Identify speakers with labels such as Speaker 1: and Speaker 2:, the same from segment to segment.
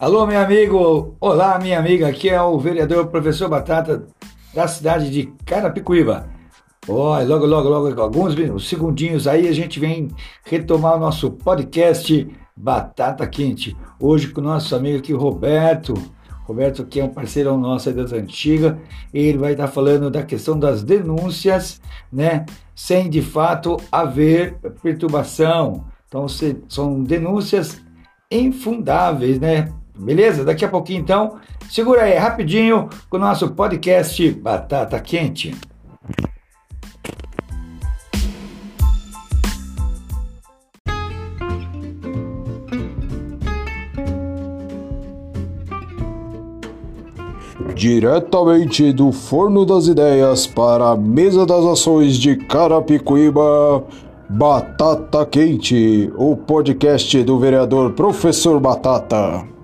Speaker 1: Alô, meu amigo. Olá, minha amiga. Aqui é o vereador professor Batata da cidade de Carapicuíba. Olha, logo, logo, logo, alguns segundinhos aí a gente vem retomar o nosso podcast Batata Quente. Hoje com o nosso amigo aqui, Roberto. Roberto, que é um parceiro nosso das antigas, ele vai estar falando da questão das denúncias, né? Sem de fato haver perturbação. Então, são denúncias infundáveis, né? Beleza? Daqui a pouquinho, então, segura aí rapidinho com o nosso podcast Batata Quente.
Speaker 2: Diretamente do Forno das Ideias para a Mesa das Ações de Carapicuíba, Batata Quente, o podcast do vereador Professor Batata.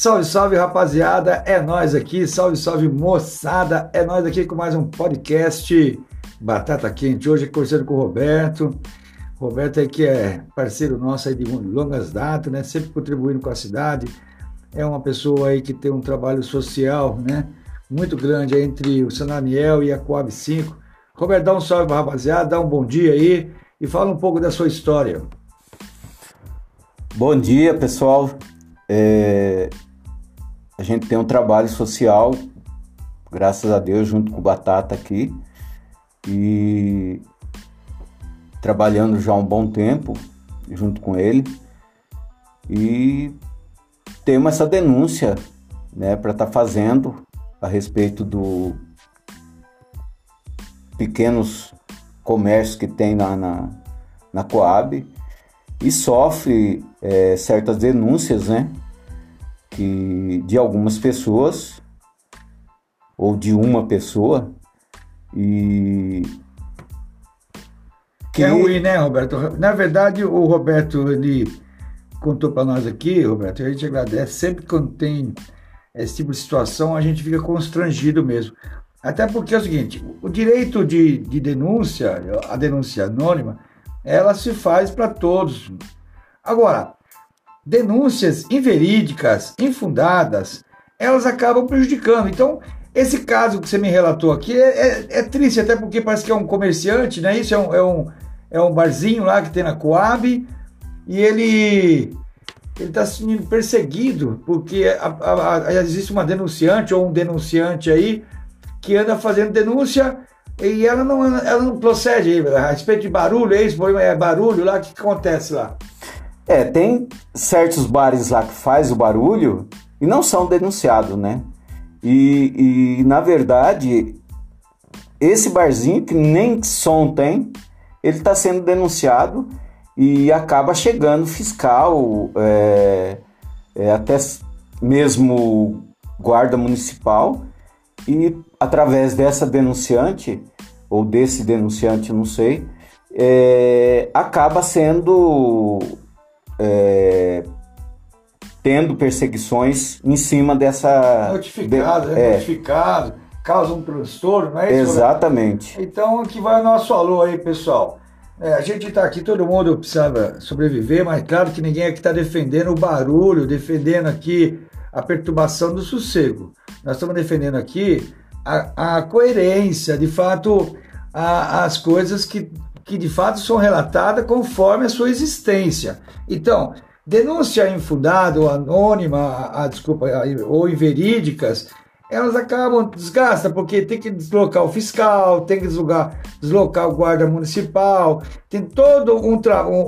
Speaker 1: Salve, salve rapaziada, é nós aqui, salve, salve moçada, é nós aqui com mais um podcast Batata Quente. Hoje conversando com o Roberto. Roberto é que é parceiro nosso aí de longas datas, né? Sempre contribuindo com a cidade. É uma pessoa aí que tem um trabalho social, né? Muito grande entre o São Daniel e a Coab 5. Roberto, dá um salve pra rapaziada, dá um bom dia aí e fala um pouco da sua história.
Speaker 3: Bom dia, pessoal. É, a gente tem um trabalho social, graças a Deus, junto com o Batata aqui. E trabalhando já há um bom tempo junto com ele. E temos essa denúncia né, para estar tá fazendo a respeito do pequenos comércios que tem lá na, na Coab e sofre é, certas denúncias, né? Que de algumas pessoas ou de uma pessoa e
Speaker 1: que é ruim, né, Roberto? Na verdade, o Roberto ele contou para nós aqui, Roberto, a gente agradece sempre quando tem esse tipo de situação, a gente fica constrangido mesmo. Até porque é o seguinte, o direito de, de denúncia, a denúncia anônima, ela se faz para todos. Agora, denúncias inverídicas, infundadas, elas acabam prejudicando. Então, esse caso que você me relatou aqui é, é, é triste, até porque parece que é um comerciante, né? Isso é um, é um, é um barzinho lá que tem na Coab e ele ele está sendo perseguido porque a, a, a, existe uma denunciante ou um denunciante aí que anda fazendo denúncia e ela não, ela não procede a respeito de barulho, é isso, é barulho lá, o que acontece lá?
Speaker 3: É, tem certos bares lá que faz o barulho e não são denunciados, né? E, e na verdade, esse barzinho que nem som tem, ele está sendo denunciado e acaba chegando fiscal, é, é, até mesmo guarda municipal, e através dessa denunciante, ou desse denunciante, não sei, é, acaba sendo é, tendo perseguições em cima dessa.
Speaker 1: Notificado, de, é, notificado, causa um transtorno, não é
Speaker 3: isso? Exatamente.
Speaker 1: Então aqui vai o nosso alô aí, pessoal. É, a gente está aqui, todo mundo precisava sobreviver, mas claro que ninguém aqui está defendendo o barulho, defendendo aqui a perturbação do sossego. Nós estamos defendendo aqui a, a coerência, de fato, a, as coisas que que de fato são relatadas conforme a sua existência. Então, denúncia infundada ou anônima, a, a, desculpa, ou inverídicas, elas acabam desgasta porque tem que deslocar o fiscal, tem que deslocar, deslocar o guarda municipal, tem toda um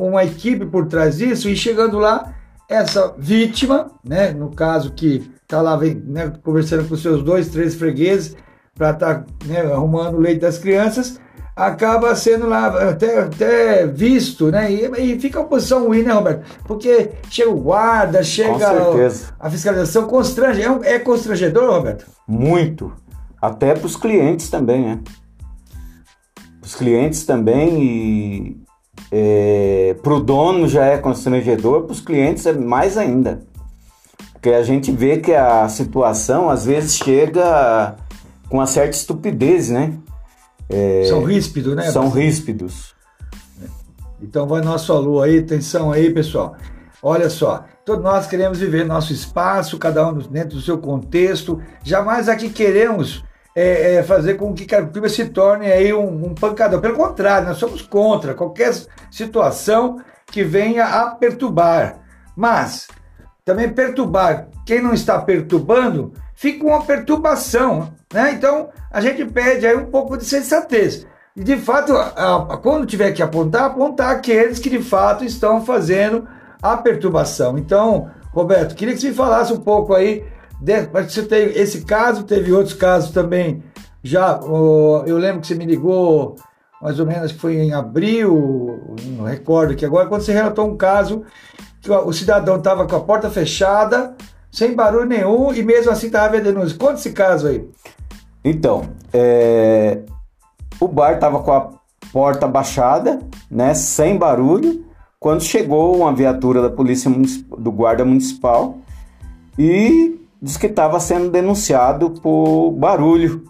Speaker 1: uma equipe por trás disso e chegando lá essa vítima, né, no caso que está lá vem, né, conversando com seus dois, três fregueses para estar tá, né, arrumando o leite das crianças, acaba sendo lá até, até visto, né? E, e, fica uma posição ruim, né, Roberto? Porque chega o guarda, chega a, a, fiscalização, constrange. É, é constrangedor, Roberto?
Speaker 3: Muito. Até para os clientes também, né? Os clientes também e é, para o dono já é constrangedor, para os clientes é mais ainda. Porque a gente vê que a situação às vezes chega com uma certa estupidez, né?
Speaker 1: É, são ríspidos, né?
Speaker 3: São ríspidos.
Speaker 1: Então vai nosso alô aí, atenção aí, pessoal. Olha só, todos nós queremos viver nosso espaço, cada um dentro do seu contexto. Jamais aqui queremos é, é, fazer com que Carapicuíba se torne aí um, um pancador. Pelo contrário, nós somos contra qualquer situação que venha a perturbar. Mas também perturbar quem não está perturbando fica uma perturbação. Né? Então a gente pede aí um pouco de sensatez. E de fato, quando tiver que apontar, apontar aqueles que de fato estão fazendo a perturbação. Então, Roberto, queria que você falasse um pouco aí, de, você tem esse caso, teve outros casos também. Já, eu lembro que você me ligou mais ou menos que foi em abril, não recordo que agora, quando você relatou um caso que o cidadão estava com a porta fechada, sem barulho nenhum, e mesmo assim estava vendendo denúncia. Conta esse caso aí.
Speaker 3: Então, é... o bar estava com a porta baixada, né, sem barulho, quando chegou uma viatura da polícia do guarda municipal e disse que estava sendo denunciado por barulho.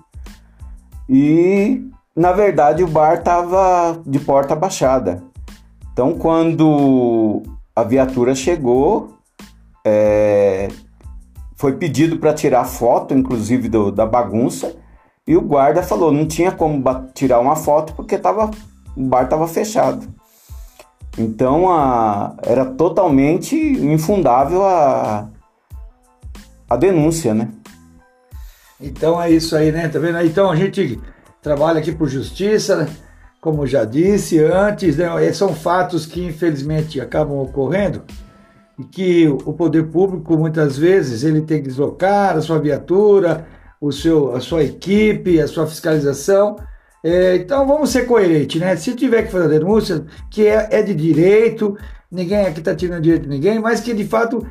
Speaker 3: E na verdade o bar estava de porta baixada. Então quando a viatura chegou, é, foi pedido para tirar foto, inclusive do, da bagunça, e o guarda falou não tinha como tirar uma foto porque tava, o bar estava fechado. Então a, era totalmente infundável a, a denúncia, né?
Speaker 1: Então é isso aí, né? Tá vendo? Então a gente trabalha aqui por justiça, né? como já disse antes, né? são fatos que infelizmente acabam ocorrendo que o poder público muitas vezes ele tem que deslocar a sua viatura, o seu, a sua equipe, a sua fiscalização é, então vamos ser coerentes, né? Se tiver que fazer denúncia, que é, é de direito, ninguém aqui está tirando direito de ninguém, mas que de fato,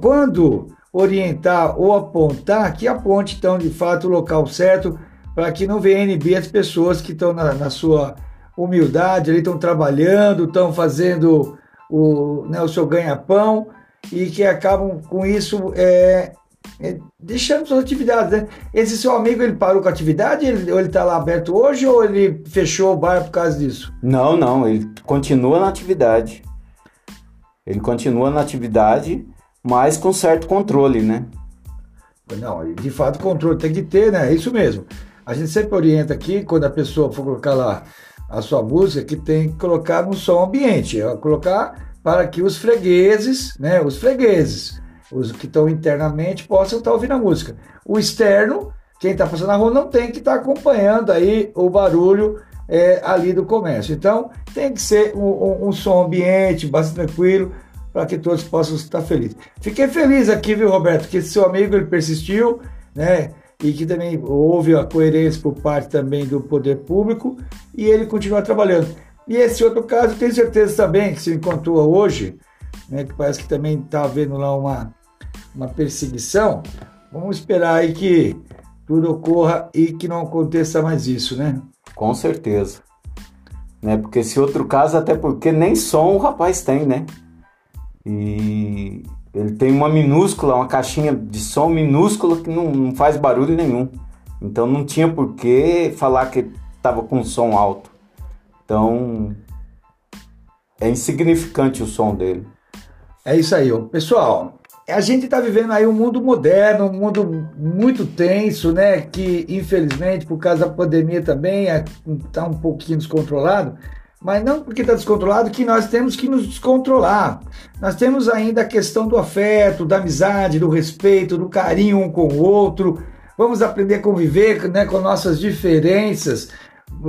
Speaker 1: quando orientar ou apontar, que aponte então de fato o local certo para que não venha inibir as pessoas que estão na, na, sua humildade, estão trabalhando, estão fazendo o, né, o seu ganha-pão e que acabam com isso é, é, deixando suas atividades, né? Esse seu amigo, ele parou com a atividade? Ele, ou ele está lá aberto hoje ou ele fechou o bar por causa disso?
Speaker 3: Não, não, ele continua na atividade. Ele continua na atividade, mas com certo controle, né?
Speaker 1: Não, de fato, controle tem que ter, né? É isso mesmo. A gente sempre orienta aqui, quando a pessoa for colocar lá a sua música, que tem que colocar no som ambiente, é colocar para que os fregueses, né? Os fregueses os que estão internamente possam estar ouvindo a música. O externo, quem está passando na rua, não tem que estar tá acompanhando aí o barulho é, ali do comércio. Então, tem que ser um, um, um som ambiente, bastante tranquilo, para que todos possam estar felizes. Fiquei feliz aqui, viu, Roberto, que seu amigo ele persistiu, né? E que também houve a coerência por parte também do poder público e ele continua trabalhando. E esse outro caso, tenho certeza também que se encontrou hoje, né, que parece que também está havendo lá uma, uma perseguição. Vamos esperar aí que tudo ocorra e que não aconteça mais isso, né?
Speaker 3: Com certeza. Né? Porque esse outro caso, até porque nem som o rapaz tem, né? E ele tem uma minúscula, uma caixinha de som minúscula que não, não faz barulho nenhum. Então não tinha por que falar que estava com som alto. Então é insignificante o som dele.
Speaker 1: É isso aí, pessoal. A gente está vivendo aí um mundo moderno, um mundo muito tenso, né? Que infelizmente, por causa da pandemia também, está é, um pouquinho descontrolado. Mas não porque está descontrolado que nós temos que nos descontrolar. Nós temos ainda a questão do afeto, da amizade, do respeito, do carinho um com o outro. Vamos aprender a conviver né, com nossas diferenças,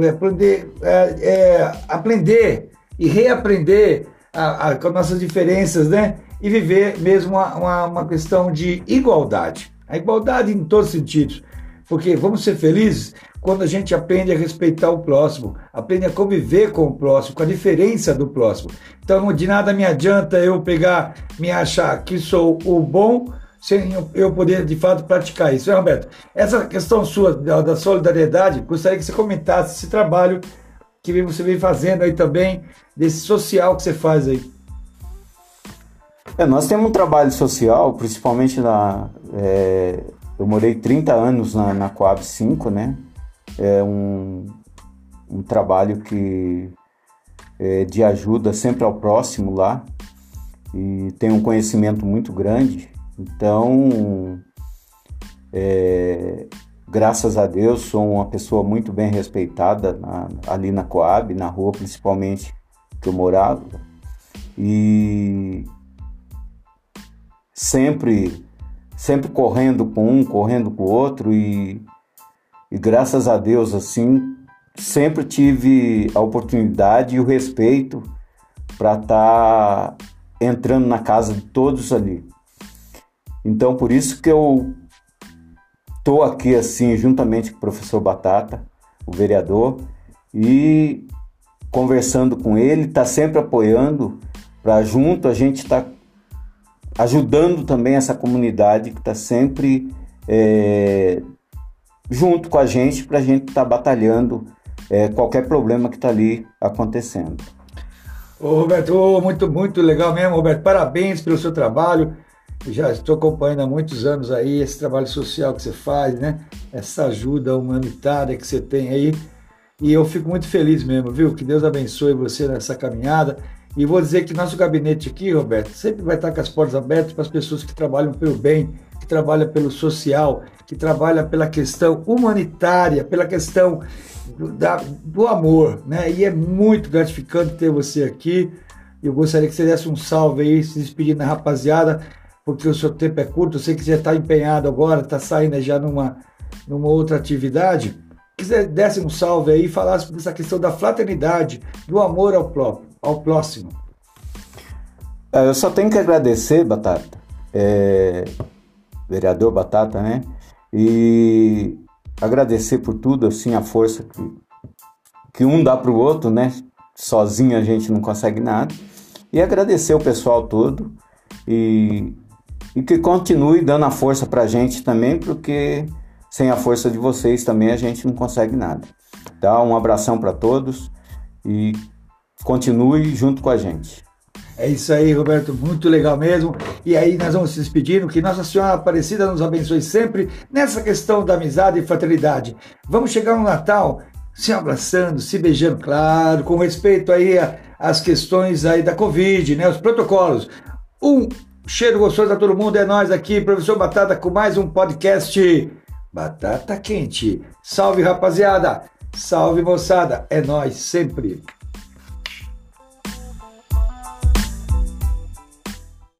Speaker 1: aprender, é, é, aprender e reaprender a, a, com nossas diferenças, né? E viver mesmo uma, uma, uma questão de igualdade. A igualdade em todos os sentidos. Porque vamos ser felizes quando a gente aprende a respeitar o próximo, aprende a conviver com o próximo, com a diferença do próximo. Então, de nada me adianta eu pegar, me achar que sou o bom, sem eu poder de fato praticar isso. Né, Roberto? Essa questão sua da, da solidariedade, gostaria que você comentasse esse trabalho que você vem fazendo aí também, desse social que você faz aí.
Speaker 3: É, nós temos um trabalho social, principalmente na, é, Eu morei 30 anos na, na Coab 5, né? É um, um trabalho que é de ajuda sempre ao próximo lá e tem um conhecimento muito grande. Então, é, graças a Deus, sou uma pessoa muito bem respeitada na, ali na Coab, na rua principalmente que eu morava. E sempre sempre correndo com um, correndo com o outro e, e graças a Deus assim sempre tive a oportunidade e o respeito para estar tá entrando na casa de todos ali. Então por isso que eu tô aqui assim juntamente com o professor Batata, o vereador, e conversando com ele, está sempre apoiando para junto a gente estar tá ajudando também essa comunidade que está sempre é, junto com a gente para a gente estar tá batalhando é, qualquer problema que está ali acontecendo.
Speaker 1: Ô Roberto, muito, muito legal mesmo, Roberto. Parabéns pelo seu trabalho. Já estou acompanhando há muitos anos aí esse trabalho social que você faz, né? Essa ajuda humanitária que você tem aí. E eu fico muito feliz mesmo, viu? Que Deus abençoe você nessa caminhada. E vou dizer que nosso gabinete aqui, Roberto, sempre vai estar com as portas abertas para as pessoas que trabalham pelo bem, que trabalham pelo social, que trabalham pela questão humanitária, pela questão do, da, do amor, né? E é muito gratificante ter você aqui. Eu gostaria que você desse um salve aí, se despedindo da rapaziada, porque o seu tempo é curto. Eu sei que você está empenhado agora, está saindo já numa, numa outra atividade. Se quiser desse um salve aí e falasse dessa questão da fraternidade, do amor ao próprio ao próximo.
Speaker 3: É, eu só tenho que agradecer, Batata, é, vereador Batata, né? E agradecer por tudo, assim, a força que, que um dá para o outro, né? Sozinho a gente não consegue nada. E agradecer o pessoal todo e, e que continue dando a força para a gente também, porque sem a força de vocês também a gente não consegue nada. Tá? Um abração para todos e continue junto com a gente.
Speaker 1: É isso aí, Roberto, muito legal mesmo. E aí nós vamos se despedindo, que Nossa Senhora Aparecida nos abençoe sempre nessa questão da amizade e fraternidade. Vamos chegar no Natal se abraçando, se beijando, claro, com respeito aí às questões aí da Covid, né, os protocolos. Um cheiro gostoso a todo mundo, é nós aqui, professor Batata, com mais um podcast Batata Quente. Salve, rapaziada! Salve, moçada! É nós sempre!